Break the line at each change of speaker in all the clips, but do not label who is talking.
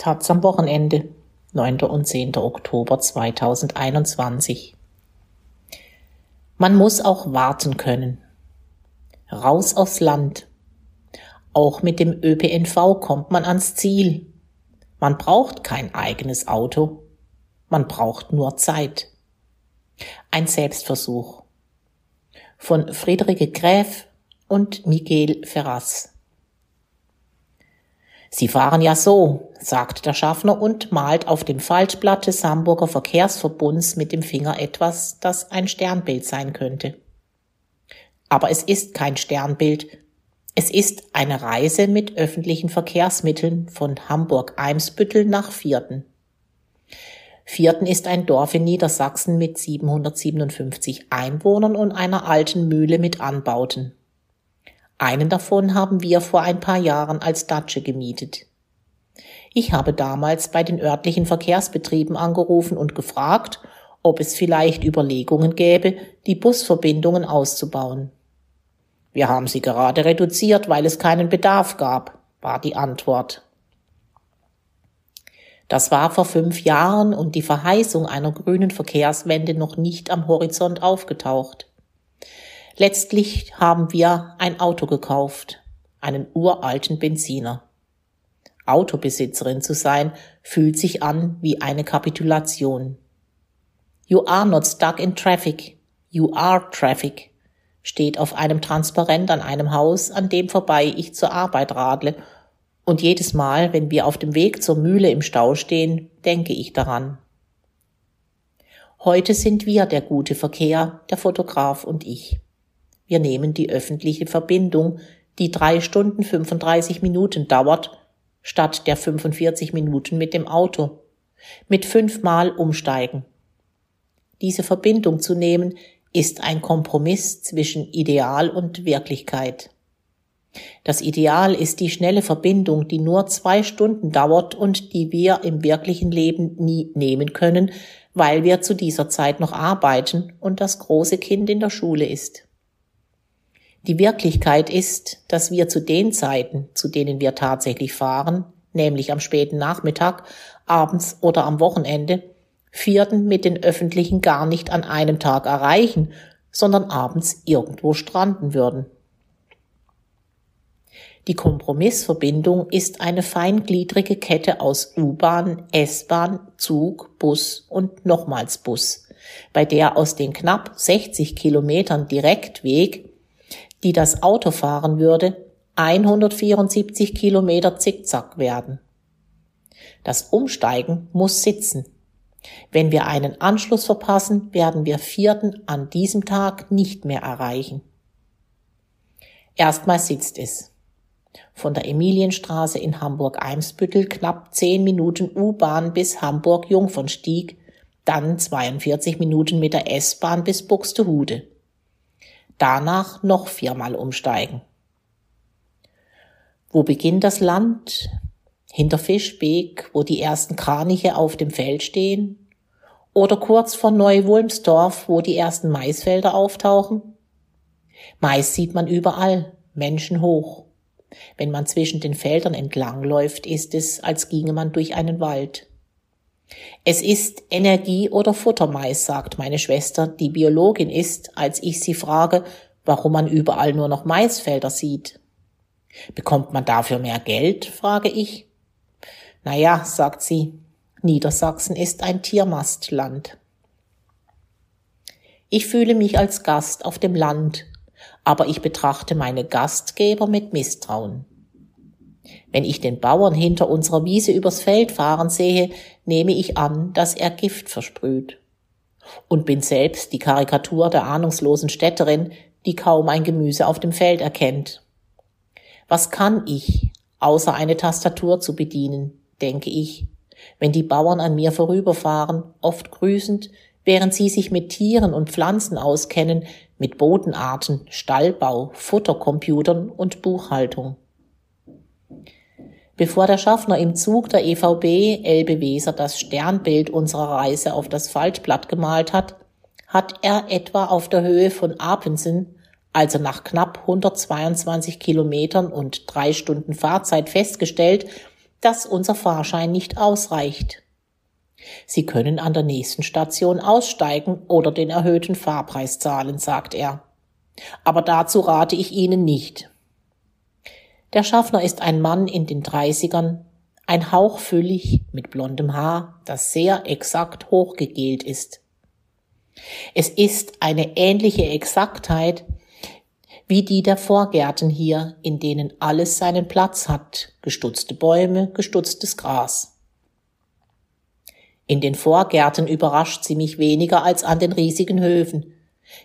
Taz am Wochenende, 9. und 10. Oktober 2021. Man muss auch warten können. Raus aufs Land. Auch mit dem ÖPNV kommt man ans Ziel. Man braucht kein eigenes Auto. Man braucht nur Zeit. Ein Selbstversuch. Von Friederike Gräf und Miguel Ferraz. Sie fahren ja so, sagt der Schaffner und malt auf dem Faltblatt des Hamburger Verkehrsverbunds mit dem Finger etwas, das ein Sternbild sein könnte. Aber es ist kein Sternbild. Es ist eine Reise mit öffentlichen Verkehrsmitteln von Hamburg-Eimsbüttel nach Vierten. Vierten ist ein Dorf in Niedersachsen mit 757 Einwohnern und einer alten Mühle mit Anbauten. Einen davon haben wir vor ein paar Jahren als Datsche gemietet. Ich habe damals bei den örtlichen Verkehrsbetrieben angerufen und gefragt, ob es vielleicht Überlegungen gäbe, die Busverbindungen auszubauen. Wir haben sie gerade reduziert, weil es keinen Bedarf gab, war die Antwort. Das war vor fünf Jahren und die Verheißung einer grünen Verkehrswende noch nicht am Horizont aufgetaucht. Letztlich haben wir ein Auto gekauft, einen uralten Benziner. Autobesitzerin zu sein, fühlt sich an wie eine Kapitulation. You are not stuck in traffic. You are traffic steht auf einem Transparent an einem Haus, an dem vorbei ich zur Arbeit radle. Und jedes Mal, wenn wir auf dem Weg zur Mühle im Stau stehen, denke ich daran. Heute sind wir der gute Verkehr, der Fotograf und ich. Wir nehmen die öffentliche Verbindung, die drei Stunden 35 Minuten dauert, statt der 45 Minuten mit dem Auto. Mit fünfmal umsteigen. Diese Verbindung zu nehmen, ist ein Kompromiss zwischen Ideal und Wirklichkeit. Das Ideal ist die schnelle Verbindung, die nur zwei Stunden dauert und die wir im wirklichen Leben nie nehmen können, weil wir zu dieser Zeit noch arbeiten und das große Kind in der Schule ist. Die Wirklichkeit ist, dass wir zu den Zeiten, zu denen wir tatsächlich fahren, nämlich am späten Nachmittag, abends oder am Wochenende, Vierten mit den Öffentlichen gar nicht an einem Tag erreichen, sondern abends irgendwo stranden würden. Die Kompromissverbindung ist eine feingliedrige Kette aus U-Bahn, S-Bahn, Zug, Bus und nochmals Bus, bei der aus den knapp 60 Kilometern Direktweg die das Auto fahren würde, 174 Kilometer zickzack werden. Das Umsteigen muss sitzen. Wenn wir einen Anschluss verpassen, werden wir vierten an diesem Tag nicht mehr erreichen. Erstmal sitzt es. Von der Emilienstraße in Hamburg-Eimsbüttel knapp 10 Minuten U-Bahn bis Hamburg-Jungfernstieg, dann 42 Minuten mit der S-Bahn bis Buxtehude danach noch viermal umsteigen. Wo beginnt das Land? Hinter Fischbeek, wo die ersten Kraniche auf dem Feld stehen? Oder kurz vor Neu-Wulmsdorf, wo die ersten Maisfelder auftauchen? Mais sieht man überall, Menschen hoch. Wenn man zwischen den Feldern entlangläuft, ist es, als ginge man durch einen Wald. Es ist Energie oder Futtermais, sagt meine Schwester, die Biologin ist, als ich sie frage, warum man überall nur noch Maisfelder sieht. Bekommt man dafür mehr Geld? frage ich. Na ja, sagt sie, Niedersachsen ist ein Tiermastland. Ich fühle mich als Gast auf dem Land, aber ich betrachte meine Gastgeber mit Misstrauen. Wenn ich den Bauern hinter unserer Wiese übers Feld fahren sehe, nehme ich an, dass er Gift versprüht. Und bin selbst die Karikatur der ahnungslosen Städterin, die kaum ein Gemüse auf dem Feld erkennt. Was kann ich, außer eine Tastatur zu bedienen, denke ich, wenn die Bauern an mir vorüberfahren, oft grüßend, während sie sich mit Tieren und Pflanzen auskennen, mit Bodenarten, Stallbau, Futtercomputern und Buchhaltung. Bevor der Schaffner im Zug der EVB Elbe Weser das Sternbild unserer Reise auf das Faltblatt gemalt hat, hat er etwa auf der Höhe von Apensen, also nach knapp 122 Kilometern und drei Stunden Fahrzeit festgestellt, dass unser Fahrschein nicht ausreicht. Sie können an der nächsten Station aussteigen oder den erhöhten Fahrpreis zahlen, sagt er. Aber dazu rate ich Ihnen nicht. Der Schaffner ist ein Mann in den Dreißigern, ein Hauch füllig mit blondem Haar, das sehr exakt hochgegelt ist. Es ist eine ähnliche Exaktheit wie die der Vorgärten hier, in denen alles seinen Platz hat, gestutzte Bäume, gestutztes Gras. In den Vorgärten überrascht sie mich weniger als an den riesigen Höfen.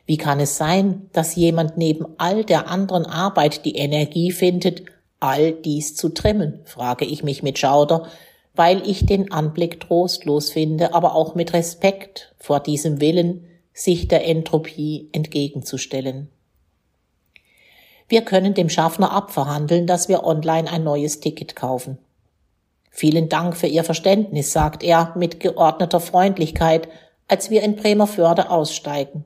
Wie kann es sein, dass jemand neben all der anderen Arbeit die Energie findet, all dies zu trimmen, frage ich mich mit Schauder, weil ich den Anblick trostlos finde, aber auch mit Respekt vor diesem Willen, sich der Entropie entgegenzustellen. Wir können dem Schaffner abverhandeln, dass wir online ein neues Ticket kaufen. Vielen Dank für Ihr Verständnis, sagt er mit geordneter Freundlichkeit, als wir in Bremerförde aussteigen.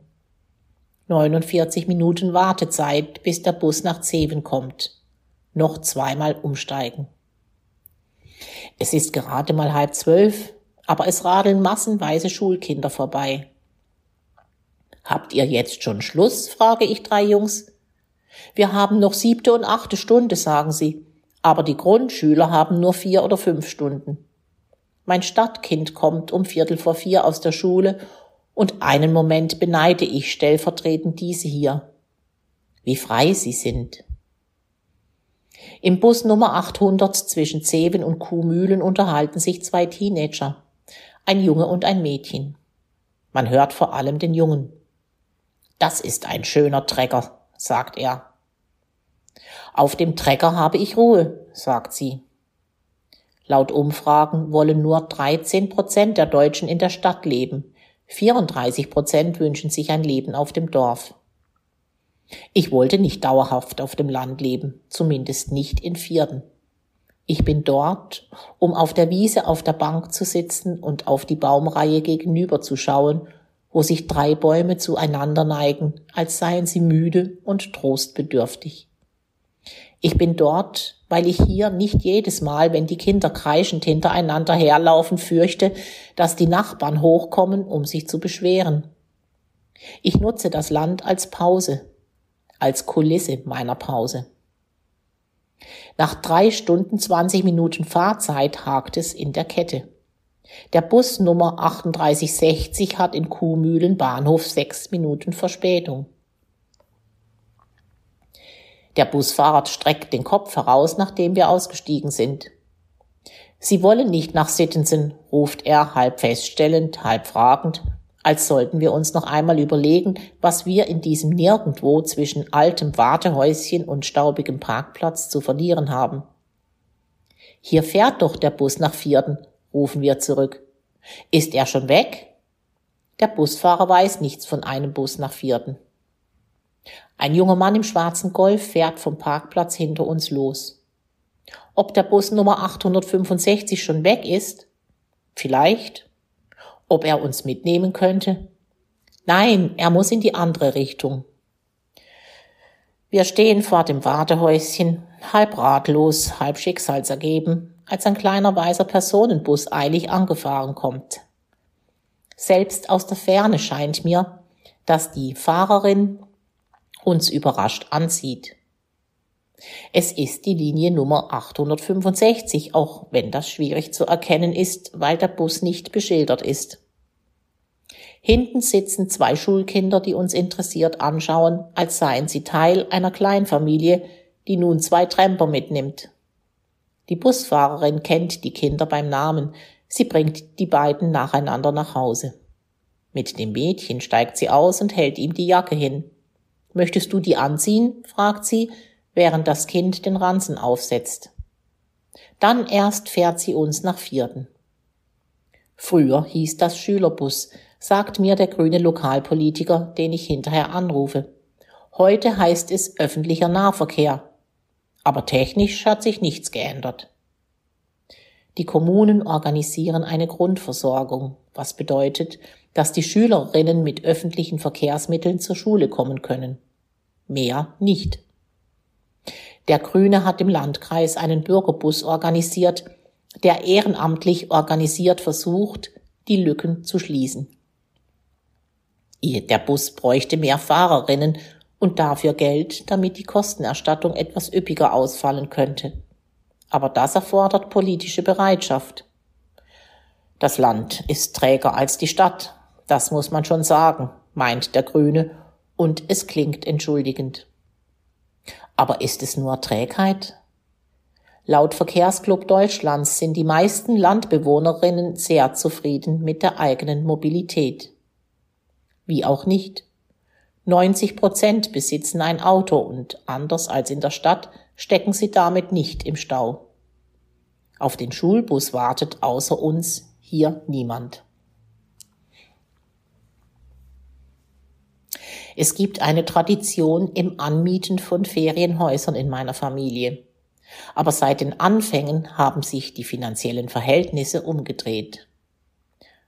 49 Minuten Wartezeit, bis der Bus nach Zeven kommt noch zweimal umsteigen. Es ist gerade mal halb zwölf, aber es radeln massenweise Schulkinder vorbei. Habt ihr jetzt schon Schluss? frage ich drei Jungs. Wir haben noch siebte und achte Stunde, sagen sie, aber die Grundschüler haben nur vier oder fünf Stunden. Mein Stadtkind kommt um Viertel vor vier aus der Schule und einen Moment beneide ich stellvertretend diese hier. Wie frei sie sind. Im Bus Nummer 800 zwischen Zeven und Kuhmühlen unterhalten sich zwei Teenager, ein Junge und ein Mädchen. Man hört vor allem den Jungen. Das ist ein schöner Trecker, sagt er. Auf dem Trecker habe ich Ruhe, sagt sie. Laut Umfragen wollen nur 13 Prozent der Deutschen in der Stadt leben. 34 Prozent wünschen sich ein Leben auf dem Dorf. Ich wollte nicht dauerhaft auf dem Land leben, zumindest nicht in Vierden. Ich bin dort, um auf der Wiese auf der Bank zu sitzen und auf die Baumreihe gegenüber zu schauen, wo sich drei Bäume zueinander neigen, als seien sie müde und trostbedürftig. Ich bin dort, weil ich hier nicht jedes Mal, wenn die Kinder kreischend hintereinander herlaufen, fürchte, dass die Nachbarn hochkommen, um sich zu beschweren. Ich nutze das Land als Pause, als Kulisse meiner Pause. Nach drei Stunden 20 Minuten Fahrzeit hakt es in der Kette. Der Bus Nummer 3860 hat in Kuhmühlen Bahnhof sechs Minuten Verspätung. Der Busfahrer streckt den Kopf heraus, nachdem wir ausgestiegen sind. Sie wollen nicht nach Sittensen, ruft er halb feststellend, halb fragend als sollten wir uns noch einmal überlegen, was wir in diesem Nirgendwo zwischen altem Wartehäuschen und staubigem Parkplatz zu verlieren haben. Hier fährt doch der Bus nach Vierten, rufen wir zurück. Ist er schon weg? Der Busfahrer weiß nichts von einem Bus nach Vierten. Ein junger Mann im schwarzen Golf fährt vom Parkplatz hinter uns los. Ob der Bus Nummer 865 schon weg ist? Vielleicht ob er uns mitnehmen könnte? Nein, er muss in die andere Richtung. Wir stehen vor dem Wartehäuschen, halb ratlos, halb schicksalsergeben, als ein kleiner weißer Personenbus eilig angefahren kommt. Selbst aus der Ferne scheint mir, dass die Fahrerin uns überrascht ansieht. Es ist die Linie Nummer 865, auch wenn das schwierig zu erkennen ist, weil der Bus nicht beschildert ist. Hinten sitzen zwei Schulkinder, die uns interessiert anschauen, als seien sie Teil einer Kleinfamilie, die nun zwei Tramper mitnimmt. Die Busfahrerin kennt die Kinder beim Namen, sie bringt die beiden nacheinander nach Hause. Mit dem Mädchen steigt sie aus und hält ihm die Jacke hin. Möchtest du die anziehen? fragt sie, während das Kind den Ranzen aufsetzt. Dann erst fährt sie uns nach Vierten. Früher hieß das Schülerbus, sagt mir der grüne Lokalpolitiker, den ich hinterher anrufe. Heute heißt es öffentlicher Nahverkehr. Aber technisch hat sich nichts geändert. Die Kommunen organisieren eine Grundversorgung, was bedeutet, dass die Schülerinnen mit öffentlichen Verkehrsmitteln zur Schule kommen können. Mehr nicht. Der Grüne hat im Landkreis einen Bürgerbus organisiert, der ehrenamtlich organisiert versucht, die Lücken zu schließen. Der Bus bräuchte mehr Fahrerinnen und dafür Geld, damit die Kostenerstattung etwas üppiger ausfallen könnte. Aber das erfordert politische Bereitschaft. Das Land ist träger als die Stadt, das muss man schon sagen, meint der Grüne, und es klingt entschuldigend. Aber ist es nur Trägheit? Laut Verkehrsclub Deutschlands sind die meisten Landbewohnerinnen sehr zufrieden mit der eigenen Mobilität. Wie auch nicht. 90 Prozent besitzen ein Auto und anders als in der Stadt stecken sie damit nicht im Stau. Auf den Schulbus wartet außer uns hier niemand. Es gibt eine Tradition im Anmieten von Ferienhäusern in meiner Familie. Aber seit den Anfängen haben sich die finanziellen Verhältnisse umgedreht.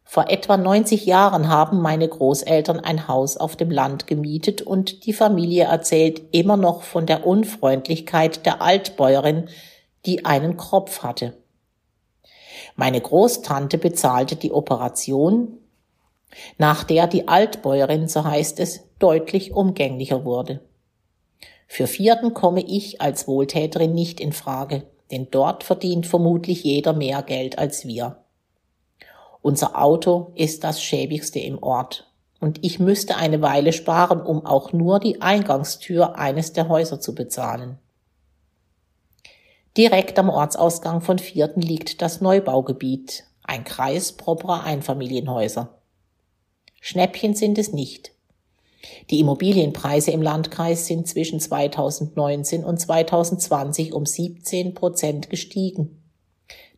Vor etwa 90 Jahren haben meine Großeltern ein Haus auf dem Land gemietet und die Familie erzählt immer noch von der Unfreundlichkeit der Altbäuerin, die einen Kropf hatte. Meine Großtante bezahlte die Operation, nach der die Altbäuerin, so heißt es, deutlich umgänglicher wurde. Für Vierten komme ich als Wohltäterin nicht in Frage, denn dort verdient vermutlich jeder mehr Geld als wir. Unser Auto ist das schäbigste im Ort, und ich müsste eine Weile sparen, um auch nur die Eingangstür eines der Häuser zu bezahlen. Direkt am Ortsausgang von Vierten liegt das Neubaugebiet, ein Kreis properer Einfamilienhäuser. Schnäppchen sind es nicht. Die Immobilienpreise im Landkreis sind zwischen 2019 und 2020 um 17 Prozent gestiegen.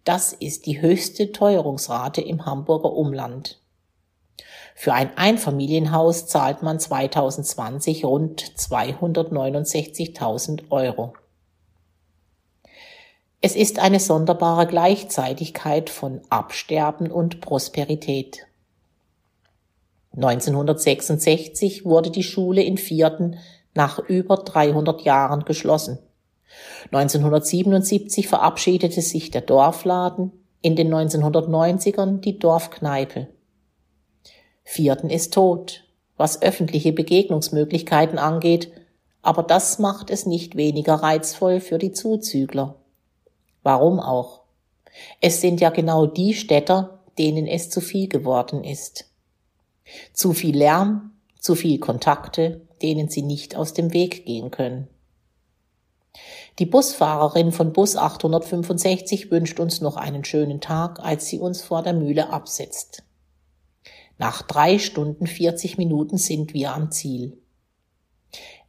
Das ist die höchste Teuerungsrate im Hamburger Umland. Für ein Einfamilienhaus zahlt man 2020 rund 269.000 Euro. Es ist eine sonderbare Gleichzeitigkeit von Absterben und Prosperität. 1966 wurde die Schule in Vierten nach über 300 Jahren geschlossen. 1977 verabschiedete sich der Dorfladen, in den 1990ern die Dorfkneipe. Vierten ist tot, was öffentliche Begegnungsmöglichkeiten angeht, aber das macht es nicht weniger reizvoll für die Zuzügler. Warum auch? Es sind ja genau die Städter, denen es zu viel geworden ist. Zu viel Lärm, zu viel Kontakte, denen sie nicht aus dem Weg gehen können. Die Busfahrerin von Bus 865 wünscht uns noch einen schönen Tag, als sie uns vor der Mühle absetzt. Nach drei Stunden 40 Minuten sind wir am Ziel.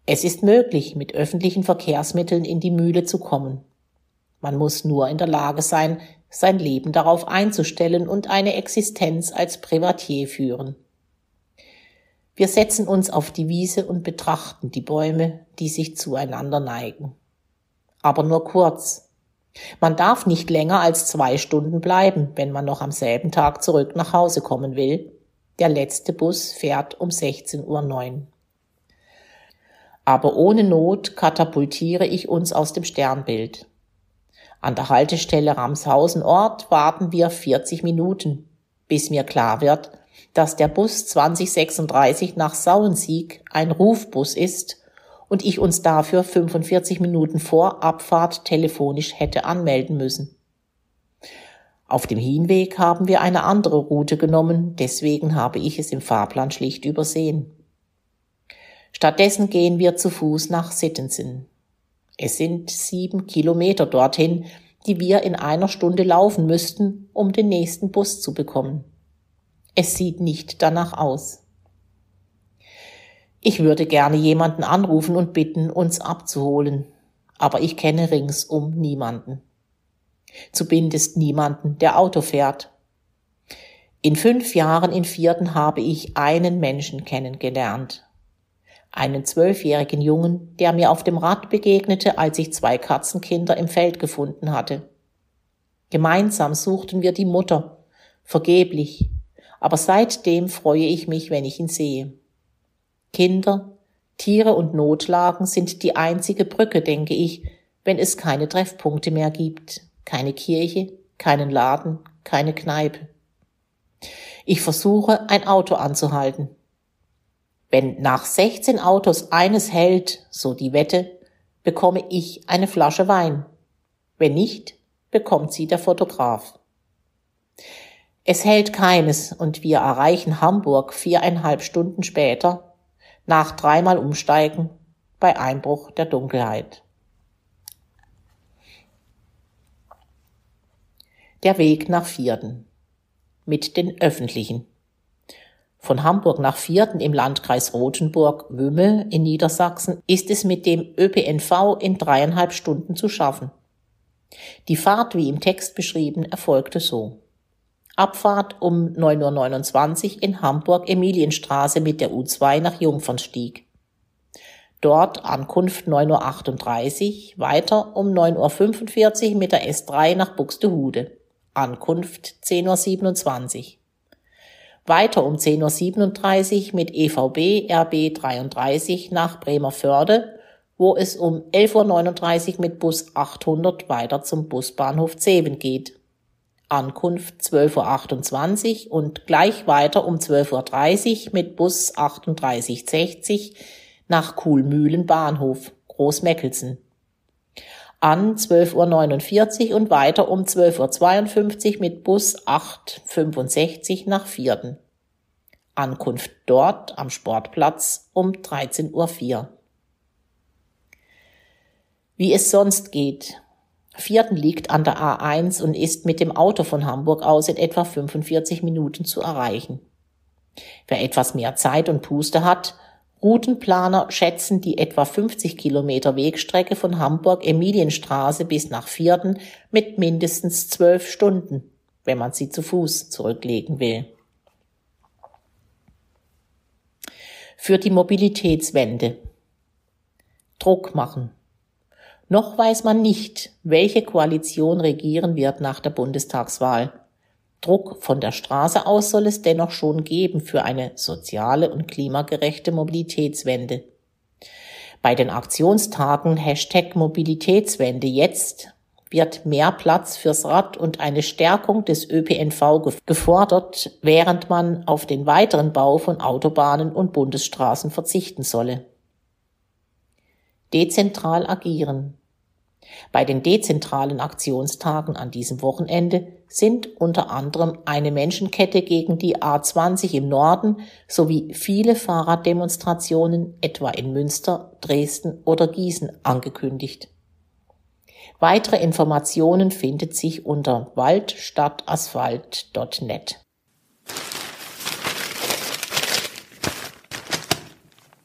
Es ist möglich, mit öffentlichen Verkehrsmitteln in die Mühle zu kommen. Man muss nur in der Lage sein, sein Leben darauf einzustellen und eine Existenz als Privatier führen. Wir setzen uns auf die Wiese und betrachten die Bäume, die sich zueinander neigen. Aber nur kurz. Man darf nicht länger als zwei Stunden bleiben, wenn man noch am selben Tag zurück nach Hause kommen will. Der letzte Bus fährt um 16.09 Uhr. Aber ohne Not katapultiere ich uns aus dem Sternbild. An der Haltestelle Ramshausen Ort warten wir 40 Minuten, bis mir klar wird, dass der Bus 2036 nach Sauensieg ein Rufbus ist und ich uns dafür 45 Minuten vor Abfahrt telefonisch hätte anmelden müssen. Auf dem Hinweg haben wir eine andere Route genommen, deswegen habe ich es im Fahrplan schlicht übersehen. Stattdessen gehen wir zu Fuß nach Sittensen. Es sind sieben Kilometer dorthin, die wir in einer Stunde laufen müssten, um den nächsten Bus zu bekommen. Es sieht nicht danach aus. Ich würde gerne jemanden anrufen und bitten, uns abzuholen, aber ich kenne ringsum niemanden. Zumindest niemanden, der Auto fährt. In fünf Jahren in Vierten habe ich einen Menschen kennengelernt. Einen zwölfjährigen Jungen, der mir auf dem Rad begegnete, als ich zwei Katzenkinder im Feld gefunden hatte. Gemeinsam suchten wir die Mutter, vergeblich, aber seitdem freue ich mich, wenn ich ihn sehe. Kinder, Tiere und Notlagen sind die einzige Brücke, denke ich, wenn es keine Treffpunkte mehr gibt, keine Kirche, keinen Laden, keine Kneipe. Ich versuche, ein Auto anzuhalten. Wenn nach 16 Autos eines hält, so die Wette, bekomme ich eine Flasche Wein. Wenn nicht, bekommt sie der Fotograf. Es hält keines und wir erreichen Hamburg viereinhalb Stunden später, nach dreimal Umsteigen, bei Einbruch der Dunkelheit. Der Weg nach Vierden. Mit den Öffentlichen. Von Hamburg nach Vierten im Landkreis Rothenburg-Wümme in Niedersachsen ist es mit dem ÖPNV in dreieinhalb Stunden zu schaffen. Die Fahrt, wie im Text beschrieben, erfolgte so. Abfahrt um 9.29 Uhr in Hamburg-Emilienstraße mit der U2 nach Jungfernstieg. Dort Ankunft 9.38 Uhr, weiter um 9.45 Uhr mit der S3 nach Buxtehude. Ankunft 10.27 Uhr. Weiter um 10.37 Uhr mit EVB RB 33 nach Bremerförde, wo es um 11.39 Uhr mit Bus 800 weiter zum Busbahnhof Zeven geht. Ankunft 12.28 Uhr und gleich weiter um 12.30 Uhr mit Bus 3860 nach Kuhlmühlen Bahnhof, Großmeckelsen an 12.49 Uhr und weiter um 12.52 Uhr mit Bus 865 nach Vierden. Ankunft dort am Sportplatz um 13.04 Uhr. Wie es sonst geht. Vierten liegt an der A1 und ist mit dem Auto von Hamburg aus in etwa 45 Minuten zu erreichen. Wer etwas mehr Zeit und Puste hat, Routenplaner schätzen die etwa 50 Kilometer Wegstrecke von Hamburg-Emilienstraße bis nach Vierden mit mindestens zwölf Stunden, wenn man sie zu Fuß zurücklegen will. Für die Mobilitätswende. Druck machen. Noch weiß man nicht, welche Koalition regieren wird nach der Bundestagswahl. Druck von der Straße aus soll es dennoch schon geben für eine soziale und klimagerechte Mobilitätswende. Bei den Aktionstagen Hashtag Mobilitätswende jetzt wird mehr Platz fürs Rad und eine Stärkung des ÖPNV gefordert, während man auf den weiteren Bau von Autobahnen und Bundesstraßen verzichten solle. Dezentral agieren. Bei den dezentralen Aktionstagen an diesem Wochenende sind unter anderem eine Menschenkette gegen die A20 im Norden sowie viele Fahrraddemonstrationen etwa in Münster, Dresden oder Gießen angekündigt. Weitere Informationen findet sich unter waldstadtasphalt.net.